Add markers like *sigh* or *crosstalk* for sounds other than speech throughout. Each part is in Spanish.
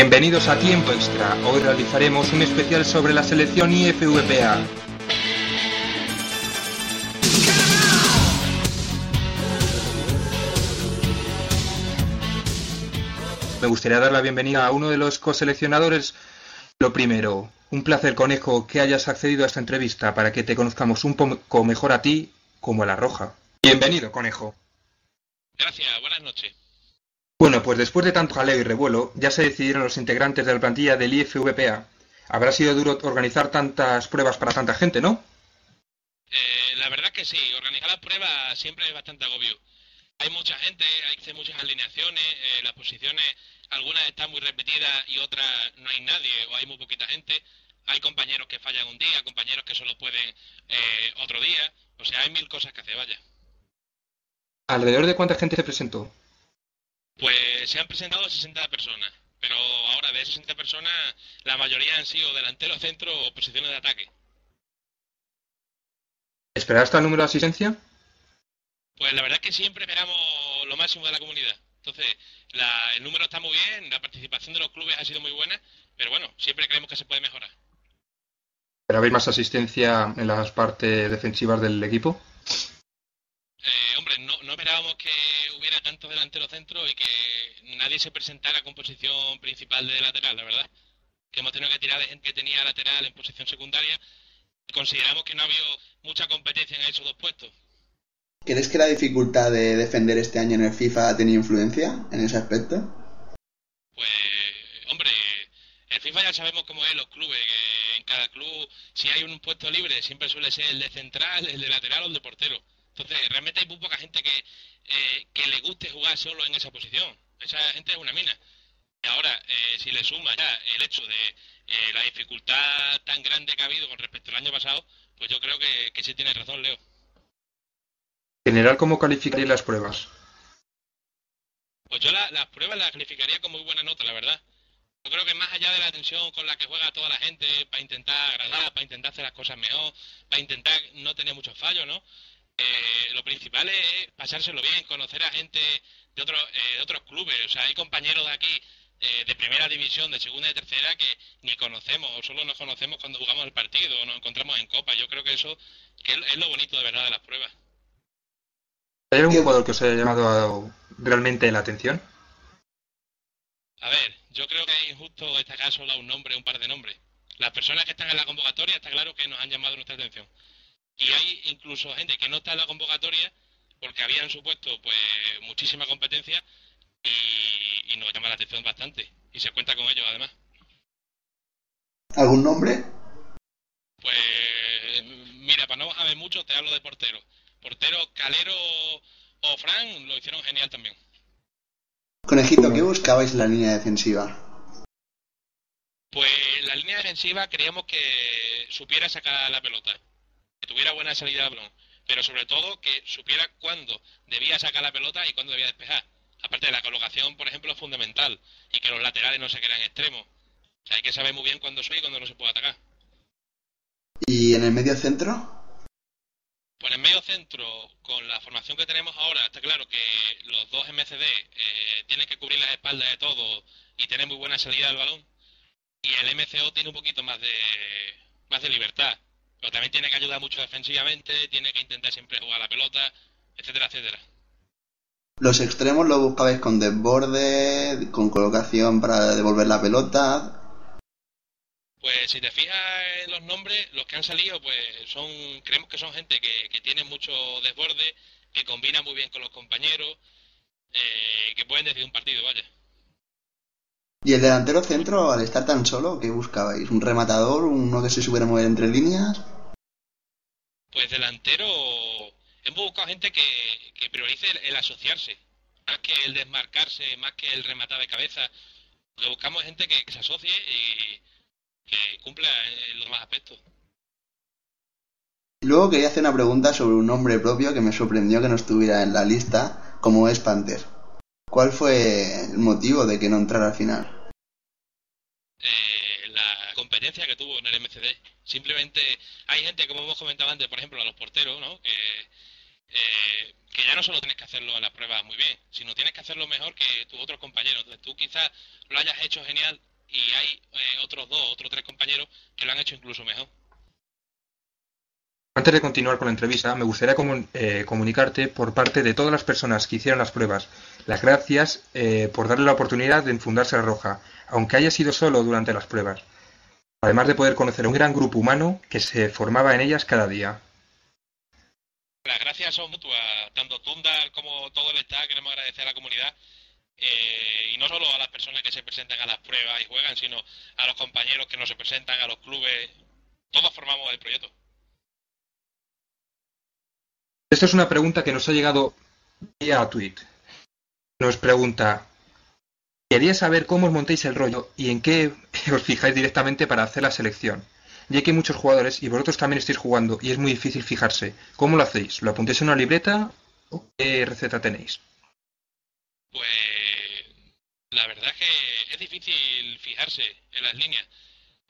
Bienvenidos a Tiempo Extra. Hoy realizaremos un especial sobre la selección IFVPA. Me gustaría dar la bienvenida a uno de los coseleccionadores. Lo primero, un placer, conejo, que hayas accedido a esta entrevista para que te conozcamos un poco mejor a ti como a la roja. Bienvenido, conejo. Gracias, buenas noches. Bueno, pues después de tanto jaleo y revuelo, ya se decidieron los integrantes de la plantilla del IFVPA. Habrá sido duro organizar tantas pruebas para tanta gente, ¿no? Eh, la verdad que sí, organizar las pruebas siempre es bastante agobio. Hay mucha gente, hay que hacer muchas alineaciones, eh, las posiciones, algunas están muy repetidas y otras no hay nadie o hay muy poquita gente. Hay compañeros que fallan un día, compañeros que solo pueden eh, otro día. O sea, hay mil cosas que hacer, vaya. ¿Alrededor de cuánta gente se presentó? Pues se han presentado 60 personas, pero ahora de esas 60 personas la mayoría han sido delanteros, centro o posiciones de ataque. ¿Esperaste el número de asistencia? Pues la verdad es que siempre esperamos lo máximo de la comunidad. Entonces, la- el número está muy bien, la participación de los clubes ha sido muy buena, pero bueno, siempre creemos que se puede mejorar. ¿Pero haber más asistencia en las partes defensivas del equipo? Eh, hombre, no, no esperábamos que hubiera tantos delanteros centros y que nadie se presentara con posición principal de lateral, la verdad. Que hemos tenido que tirar de gente que tenía lateral en posición secundaria. Consideramos que no ha habido mucha competencia en esos dos puestos. ¿Crees que la dificultad de defender este año en el FIFA ha tenido influencia en ese aspecto? Pues, hombre, el FIFA ya sabemos cómo es los clubes, que en cada club, si hay un puesto libre, siempre suele ser el de central, el de lateral o el de portero. Entonces, realmente hay muy poca gente que, eh, que le guste jugar solo en esa posición. Esa gente es una mina. Y ahora, eh, si le suma ya el hecho de eh, la dificultad tan grande que ha habido con respecto al año pasado, pues yo creo que, que sí tiene razón, Leo. En general, ¿cómo calificarías las pruebas? Pues yo la- las pruebas las calificaría con muy buena nota, la verdad. Yo creo que más allá de la tensión con la que juega toda la gente, para intentar agradar, para intentar hacer las cosas mejor, para intentar no tener muchos fallos, ¿no? Eh, lo principal es pasárselo bien, conocer a gente de otros, eh, de otros clubes. O sea, hay compañeros de aquí, eh, de primera división, de segunda y tercera, que ni conocemos, o solo nos conocemos cuando jugamos el partido, o nos encontramos en Copa. Yo creo que eso que es, es lo bonito de verdad de las pruebas. ¿Hay algún jugador que os haya llamado realmente la atención? A ver, yo creo que es injusto destacar solo a un nombre, un par de nombres. Las personas que están en la convocatoria está claro que nos han llamado nuestra atención. Y hay incluso gente que no está en la convocatoria porque había en su puesto pues muchísima competencia y, y nos llama la atención bastante. Y se cuenta con ellos además. ¿Algún nombre? Pues mira, para no bajarme mucho te hablo de portero. Portero Calero o Fran lo hicieron genial también. Conejito, ¿qué buscabais en la línea defensiva? Pues la línea defensiva queríamos que supiera sacar la pelota, tuviera buena salida de balón, pero sobre todo que supiera cuándo debía sacar la pelota y cuándo debía despejar. Aparte de la colocación, por ejemplo, es fundamental y que los laterales no se quedan extremos. O sea, hay que saber muy bien cuándo sube y cuándo no se puede atacar. ¿Y en el medio centro? Pues en medio centro, con la formación que tenemos ahora, está claro que los dos MCD eh, tienen que cubrir las espaldas de todo y tener muy buena salida del balón. Y el MCO tiene un poquito más de, más de libertad. Pero también tiene que ayudar mucho defensivamente, tiene que intentar siempre jugar la pelota, etcétera, etcétera. ¿Los extremos lo buscabais con desborde, con colocación para devolver la pelota? Pues si te fijas en los nombres, los que han salido, pues son, creemos que son gente que, que tiene mucho desborde, que combina muy bien con los compañeros, eh, que pueden decidir un partido, vaya. ¿Y el delantero centro, al estar tan solo, qué buscabais? ¿Un rematador? ¿Uno que se supiera mover entre líneas? Pues delantero, hemos buscado gente que, que priorice el, el asociarse. que el desmarcarse, más que el rematar de cabeza. Lo que buscamos gente que, se asocie y que cumpla en los demás aspectos. Luego quería hacer una pregunta sobre un nombre propio que me sorprendió que no estuviera en la lista, como es Panther. ¿Cuál fue el motivo de que no entrara al final? Eh, la competencia que tuvo en el MCD. Simplemente hay gente, como hemos comentado antes, por ejemplo, a los porteros, ¿no? Que, eh, que ya no solo tienes que hacerlo en las pruebas muy bien, sino tienes que hacerlo mejor que tus otros compañeros. Entonces tú quizás lo hayas hecho genial y hay eh, otros dos, otros tres compañeros que lo han hecho incluso mejor. Antes de continuar con la entrevista, me gustaría eh, comunicarte por parte de todas las personas que hicieron las pruebas las gracias eh, por darle la oportunidad de enfundarse la roja, aunque haya sido solo durante las pruebas, además de poder conocer un gran grupo humano que se formaba en ellas cada día. Las gracias son mutuas, tanto Tundar como todo el staff, queremos agradecer a la comunidad eh, y no solo a las personas que se presentan a las pruebas y juegan, sino a los compañeros que no se presentan, a los clubes, todos formamos el proyecto. Esta es una pregunta que nos ha llegado vía tweet. Nos pregunta, quería saber cómo os montéis el rollo y en qué *laughs* os fijáis directamente para hacer la selección. Ya que hay muchos jugadores y vosotros también estáis jugando y es muy difícil fijarse. ¿Cómo lo hacéis? ¿Lo apuntéis en una libreta o qué receta tenéis? Pues la verdad es que es difícil fijarse en las líneas.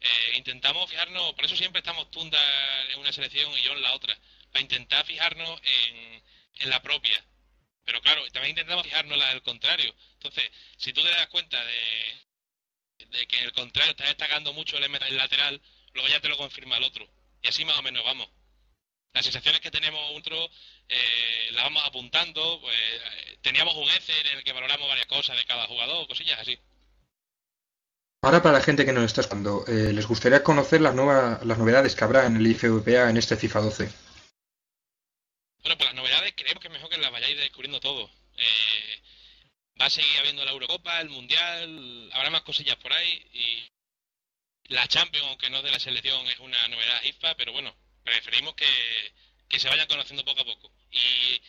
Eh, intentamos fijarnos, por eso siempre estamos Tunda en una selección y yo en la otra para intentar fijarnos en, en la propia. Pero claro, también intentamos fijarnos en la del contrario. Entonces, si tú te das cuenta de, que el contrario está destacando mucho el, el lateral, luego ya te lo confirma el otro. Y así más o menos vamos. Las sensaciones que tenemos otro eh, las vamos apuntando. Pues, eh, teníamos un Excel en el que valoramos varias cosas de cada jugador, cosillas así. Ahora para la gente que nos está escuchando, eh, les gustaría conocer las, nuevas, las novedades que habrá en el IFVPA en este FIFA 12. Bueno, pues las novedades creemos que es mejor que las vayáis descubriendo todo. Eh, va a seguir habiendo la Eurocopa, el Mundial, habrá más cosillas por ahí y la Champions, aunque no de la selección, es una novedad IFA, pero bueno, preferimos que, que se vayan conociendo poco a poco. Y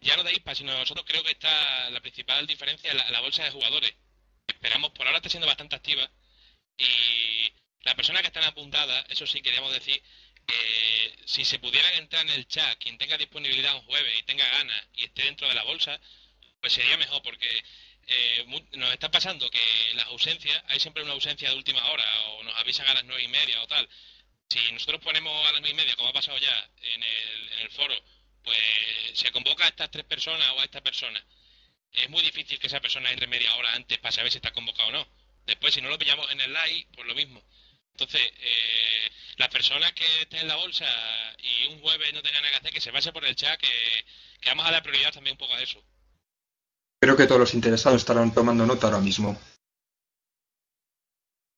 ya no de IFA, sino nosotros creo que está la principal diferencia la, la bolsa de jugadores. Esperamos, por ahora está siendo bastante activa y las personas que están apuntadas, eso sí queríamos decir, que si se pudieran entrar en el chat, quien tenga disponibilidad un jueves y tenga ganas y esté dentro de la bolsa, pues sería mejor porque eh, nos está pasando que las ausencias, hay siempre una ausencia de última hora o nos avisan a las nueve y media o tal. Si nosotros ponemos a las nueve y media, como ha pasado ya en el, en el foro, pues se convoca a estas tres personas o a esta persona. Es muy difícil que esa persona entre media hora antes para saber si está convocado o no. Después, si no lo pillamos en el live, pues lo mismo. Entonces, eh, las personas que estén en la bolsa y un jueves no tengan nada que hacer, que se pase por el chat, que, que vamos a dar prioridad también un poco a eso. Creo que todos los interesados estarán tomando nota ahora mismo.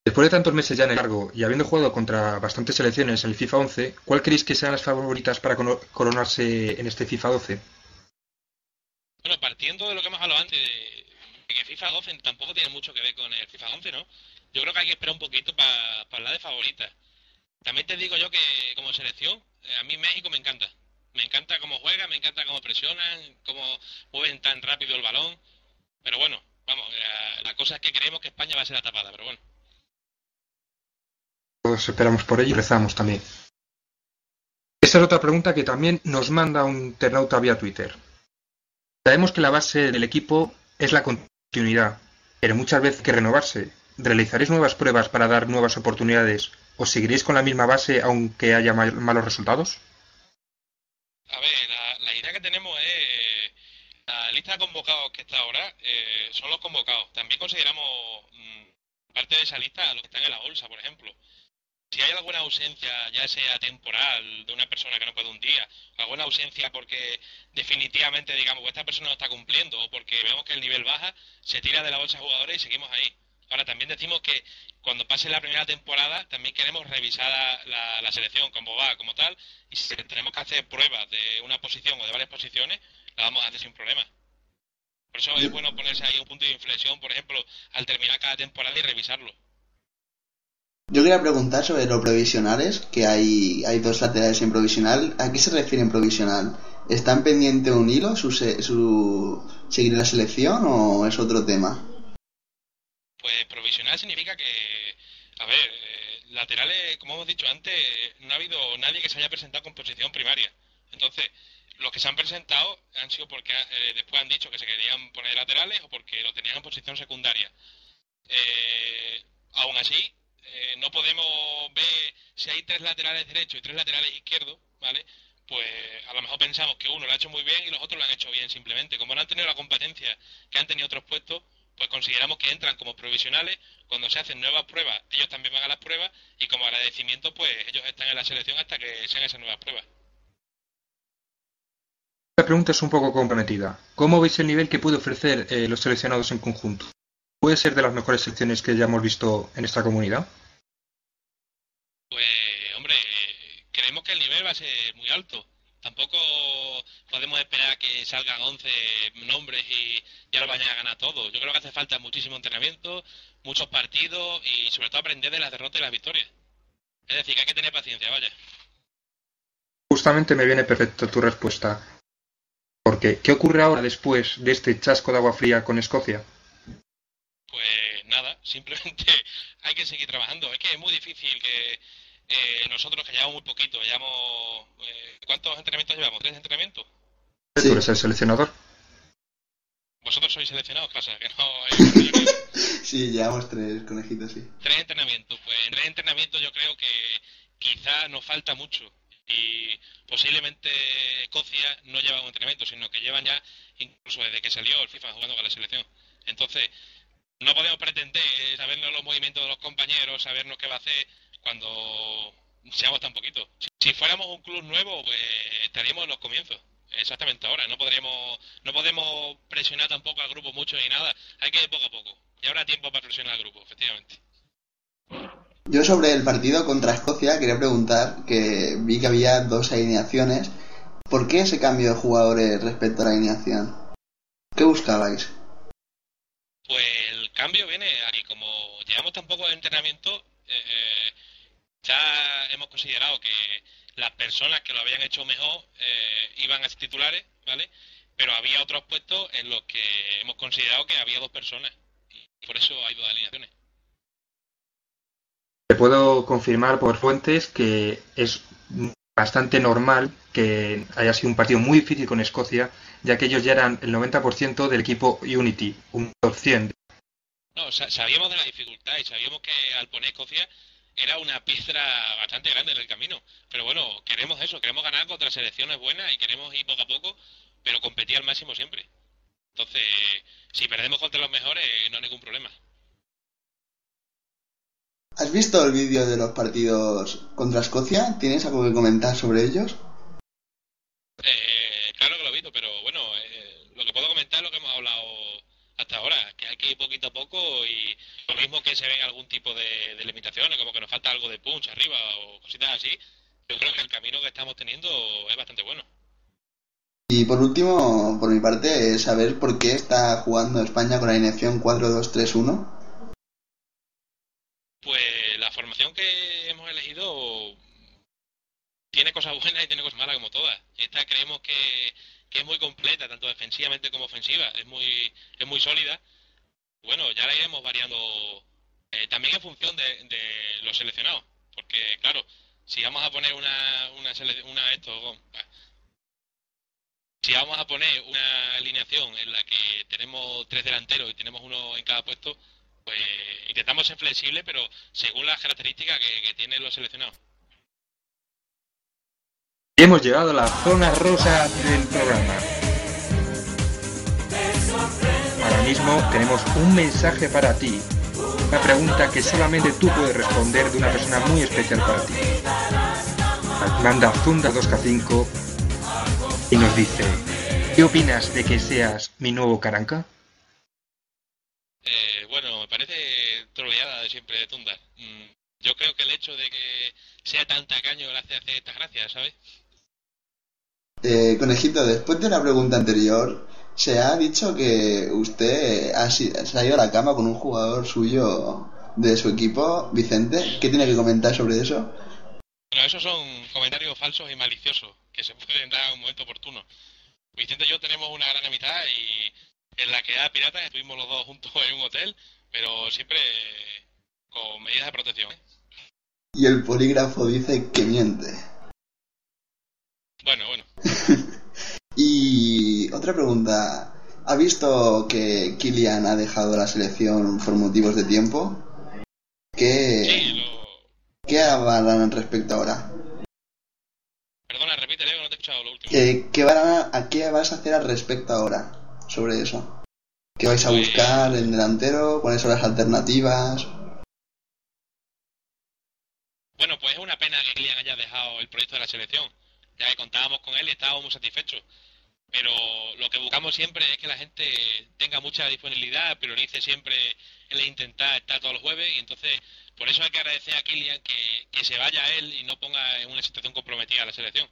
Después de tantos meses ya en el cargo y habiendo jugado contra bastantes selecciones en el FIFA 11, ¿cuál creéis que sean las favoritas para coronarse en este FIFA 12? Bueno, partiendo de lo que hemos hablado antes, de que FIFA 12 tampoco tiene mucho que ver con el FIFA 11, ¿no? Yo creo que hay que esperar un poquito para hablar de favoritas. También te digo yo que como selección, eh, a mí México me encanta. Me encanta cómo juega, me encanta cómo presionan, cómo mueven tan rápido el balón. Pero bueno, vamos, la, la cosa es que creemos que España va a ser la tapada, pero bueno. Todos esperamos por ello y rezamos también. Esta es otra pregunta que también nos manda un internauta vía Twitter. Sabemos que la base del equipo es la continuidad, pero muchas veces hay que renovarse ¿Realizaréis nuevas pruebas para dar nuevas oportunidades o seguiréis con la misma base aunque haya mal, malos resultados? A ver, la, idea que tenemos es la lista de convocados que está ahora eh, son los convocados. También consideramos mmm, parte de esa lista a los que están en la bolsa, por ejemplo. Si hay alguna ausencia, ya sea temporal, de una persona que no puede un día, alguna ausencia porque definitivamente, digamos, esta persona no está cumpliendo o porque vemos que el nivel baja, se tira de la bolsa de jugadores y seguimos ahí. Ahora también decimos que cuando pase la primera temporada también queremos revisar la, la, selección, como va, como tal, y si tenemos que hacer pruebas de una posición o de varias posiciones, la vamos a hacer sin problema. Por eso es bueno ponerse ahí un punto de inflexión, por ejemplo, al terminar cada temporada y revisarlo. Yo quería preguntar sobre los provisionales, que hay, hay dos laterales en provisional. ¿A qué se refiere en provisional? ¿Están pendiente un hilo, su, su seguir la selección o es otro tema? Pues provisional significa que, a ver, eh, laterales, como hemos dicho antes, no ha habido nadie que se haya presentado con posición primaria. Entonces, los que se han presentado han sido porque eh, después han dicho que se querían poner laterales o porque lo tenían en posición secundaria. Eh, aún así, eh, no podemos ver si hay tres laterales derechos y tres laterales izquierdos, ¿vale? Pues a lo mejor pensamos que uno lo ha hecho muy bien y los otros lo han hecho bien simplemente. Como no han tenido la competencia que han tenido otros puestos, pues consideramos que entran como provisionales. Cuando se hacen nuevas pruebas, ellos también van a las pruebas y como agradecimiento, pues ellos están en la selección hasta que sean esas nuevas pruebas. La pregunta es un poco comprometida. ¿Cómo veis el nivel que puede ofrecer eh, los seleccionados en conjunto? ¿Puede ser de las mejores selecciones que ya hemos visto en esta comunidad? Pues, hombre, creemos que el nivel va a ser muy alto. Tampoco podemos esperar que salgan 11 nombres y ya lo vayan a ganar todos. Yo creo que hace falta muchísimo entrenamiento, muchos partidos y sobre todo aprender de las derrotas y las victorias. Es decir, que hay que tener paciencia, vaya. Justamente me viene perfecto tu respuesta. Porque, ¿qué ocurre ahora después de este chasco de agua fría con Escocia? Pues nada, *laughs* simplemente hay que seguir trabajando. Es que es muy difícil que eh, nosotros que llevamos muy poquito, llevamos... Eh, ¿Cuántos entrenamientos llevamos? ¿Tres entrenamientos? Sí. ¿Tú eres el seleccionador? Vosotros sois seleccionados, casa, que no *laughs* sí, llevamos tres conejitos, sí. Tres entrenamientos. Pues en tres entrenamientos yo creo que quizá nos falta mucho y posiblemente Escocia no lleva un entrenamiento, sino que llevan ya incluso desde que salió el FIFA jugando con la selección. Entonces, no podemos pretender sabernos los movimientos de los compañeros, sabernos qué va a hacer cuando seamos tan poquitos. Si fuéramos un club nuevo, pues estaríamos en los comienzos. Exactamente ahora, no podríamos, no podemos presionar tampoco al grupo mucho ni nada, hay que ir poco a poco. Y habrá tiempo para presionar al grupo, efectivamente. Yo sobre el partido contra Escocia quería preguntar que vi que había dos alineaciones. ¿Por qué ese cambio de jugadores respecto a la alineación? ¿Qué buscabais? Pues el cambio viene ahí, como llevamos tan poco de entrenamiento, eh, eh, ya hemos considerado que las personas que lo habían hecho mejor eh, iban a ser titulares, ¿vale? Pero había otros puestos en los que hemos considerado que había dos personas y por eso hay dos alineaciones. Te puedo confirmar por fuentes que es bastante normal que haya sido un partido muy difícil con Escocia, ya que ellos ya eran el 90% del equipo Unity, un top 100. No, sabíamos de la dificultad y sabíamos que al poner Escocia era una piedra bastante grande en el camino. Pero bueno, queremos eso, queremos ganar contra selecciones buenas y queremos ir poco a poco, pero competir al máximo siempre. Entonces, si perdemos contra los mejores, no hay ningún problema. ¿Has visto el vídeo de los partidos contra Escocia? ¿Tienes algo que comentar sobre ellos? Eh, claro que lo he visto, pero bueno, eh, lo que puedo comentar es lo que hemos hablado hasta ahora, que hay que ir poquito a poco y lo mismo que se ven algún tipo de, limitaciones, como que nos falta algo de punch arriba o cositas así, yo creo que el camino que estamos teniendo es bastante bueno. Y por último, por mi parte, saber por qué está jugando España con la alineación 4-2-3-1 pues la formación que hemos elegido tiene cosas buenas y tiene cosas malas como todas. Esta creemos que, es muy completa, tanto defensivamente como ofensiva, es muy, es muy sólida. Bueno, ya la iremos variando eh, también en función de, los seleccionados, porque claro, si vamos a poner una, una, una esto, si vamos a poner una alineación en la que tenemos tres delanteros y tenemos uno en cada puesto, pues intentamos ser flexibles, pero según las características que, tienen los seleccionados. Y hemos llegado a la zona rosa del programa. Ahora mismo tenemos un mensaje para ti. Una pregunta que solamente tú puedes responder de una persona muy especial para ti. Manda Zunda 2K5 y nos dice, ¿qué opinas de que seas mi nuevo Caranca? Eh, bueno, me parece troleada de siempre de Tunda. Mm, yo creo que el hecho de que sea tan tacaño le hace hacer estas gracias, ¿sabes? Eh, conejito, después de la pregunta anterior, se ha dicho que usted ha, se ha ido a la cama con un jugador suyo de su equipo, Vicente. ¿Qué tiene que comentar sobre eso? Bueno, esos son comentarios falsos y maliciosos. que se pueden dar en un momento oportuno. Vicente y yo tenemos una gran amistad y en la que da piratas estuvimos los dos juntos en un hotel, pero siempre con medidas de protección. Y el polígrafo dice que miente. Bueno, bueno. *laughs* y otra pregunta. ¿Ha visto que Kilian ha dejado la selección por motivos de tiempo? ¿Qué, Sí, lo... ¿qué harán respecto ahora? Perdona, repite, Leo, no te he escuchado lo último. Eh, ¿qué, van a, a qué vas a hacer al respecto ahora sobre eso? ¿Qué vais a Pues- buscar en delantero? ¿Cuáles son las alternativas? Bueno, pues es una pena que Kylian haya dejado el proyecto de la selección, ya que contábamos con él y estábamos muy satisfechos. Pero lo que buscamos siempre es que la gente tenga mucha disponibilidad, priorice siempre el intentar estar todos los jueves y entonces por eso hay que agradecer a Kylian que, que se vaya a él y no ponga en una situación comprometida a la selección.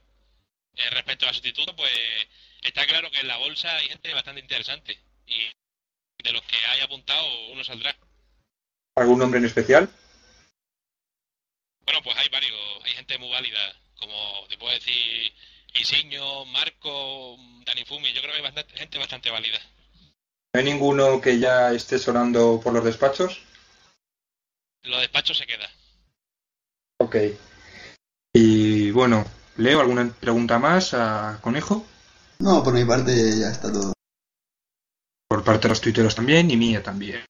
Eh, respecto al sustituto, pues está claro que en la bolsa hay gente bastante interesante y de los que hay apuntado uno saldrá. ¿Algún nombre en especial? Bueno, pues hay varios, hay gente muy válida, como te puedo decir Isiño, Marco, Dani Fumi, yo creo que hay bastante, gente bastante válida. ¿No hay ninguno que ya esté sonando por los despachos? Los despachos se queda. Ok. Y bueno, Leo, ¿alguna pregunta más a Conejo? No, por mi parte ya está todo. Por parte de los tuiteros también y mía también.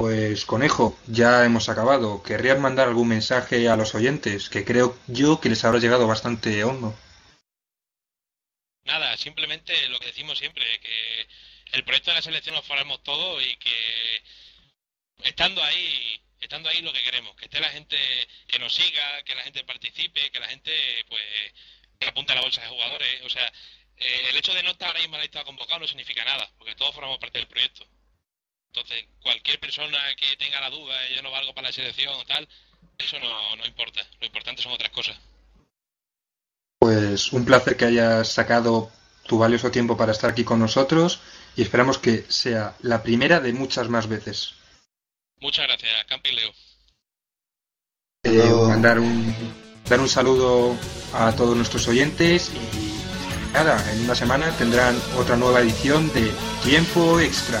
Pues Conejo, ya hemos acabado. ¿Querrías mandar algún mensaje a los oyentes? Que creo yo que les habrá llegado bastante hondo. Nada, simplemente lo que decimos siempre, que el proyecto de la selección lo formamos todos y que estando ahí, estando ahí lo que queremos, que esté la gente que nos siga, que la gente participe, que la gente pues apunte a la bolsa de jugadores, o sea, eh, el hecho de no estar en la lista convocado no significa nada, porque todos formamos parte del proyecto. Entonces, cualquier persona que tenga la duda, yo no valgo para la selección o tal, eso no, no importa. Lo importante son otras cosas. Pues un placer que hayas sacado tu valioso tiempo para estar aquí con nosotros y esperamos que sea la primera de muchas más veces. Muchas gracias, Campi Leo. Eh, mandar un dar un saludo a todos nuestros oyentes y nada, en una semana tendrán otra nueva edición de Tiempo Extra.